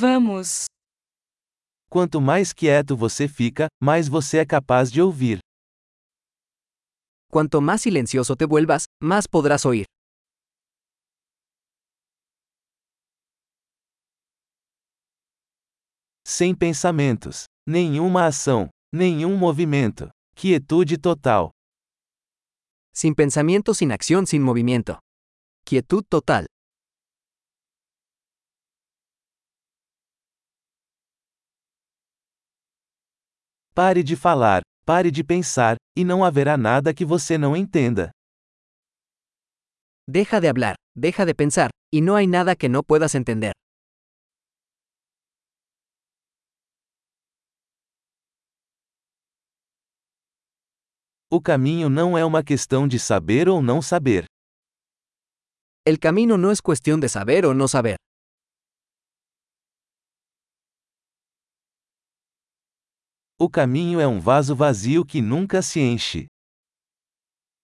Vamos. Quanto mais quieto você fica, mais você é capaz de ouvir. Cuanto más silencioso te vuelvas, más podrás oír. Sem pensamentos, nenhuma ação, nenhum movimento. Quietude total. Sin pensamiento, sin acción, sin movimiento. Quietud total. Pare de falar, pare de pensar, e não haverá nada que você não entenda. Deja de hablar, deja de pensar, y no hay nada que no puedas entender. O caminho não é uma questão de saber ou não saber. El camino no es cuestión de saber o no saber. O caminho é um vaso vazio que nunca se enche.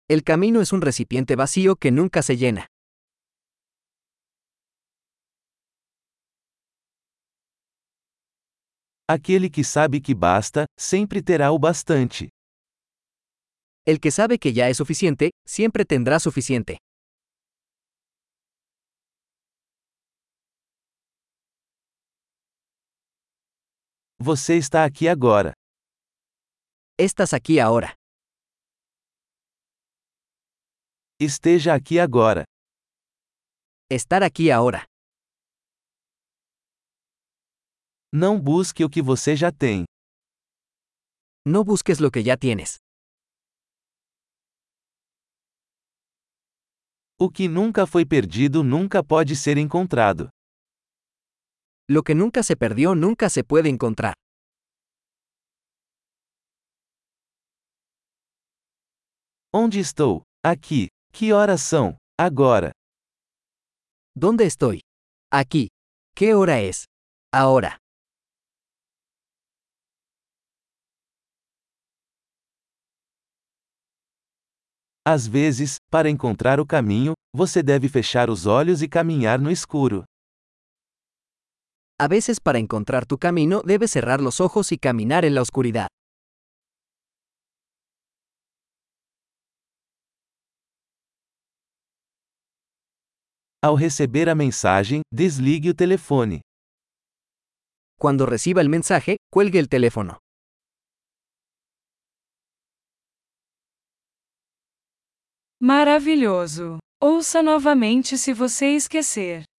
El camino es un recipiente vacío que nunca se llena. Aquele que sabe que basta, sempre terá o bastante. El que sabe que ya es suficiente, siempre tendrá suficiente. Você está aqui agora. Estás aquí ahora. Esteja aqui agora. Estar aquí ahora. Não busque o que você já tem. No busques lo que ya tienes. O que nunca foi perdido nunca pode ser encontrado. Lo que nunca se perdió nunca se puede encontrar. Onde estou? Aqui. Que horas são? Agora. ¿Dónde estoy? Aquí. ¿Qué hora es? Ahora. Às vezes, para encontrar o caminho, você deve fechar os olhos e caminhar no escuro. A veces para encontrar tu camino debes cerrar los ojos y caminar en la oscuridad. Ao receber a mensagem, desligue o telefone. Cuando reciba el mensaje, cuelgue el teléfono. Maravilhoso! Ouça novamente se você esquecer.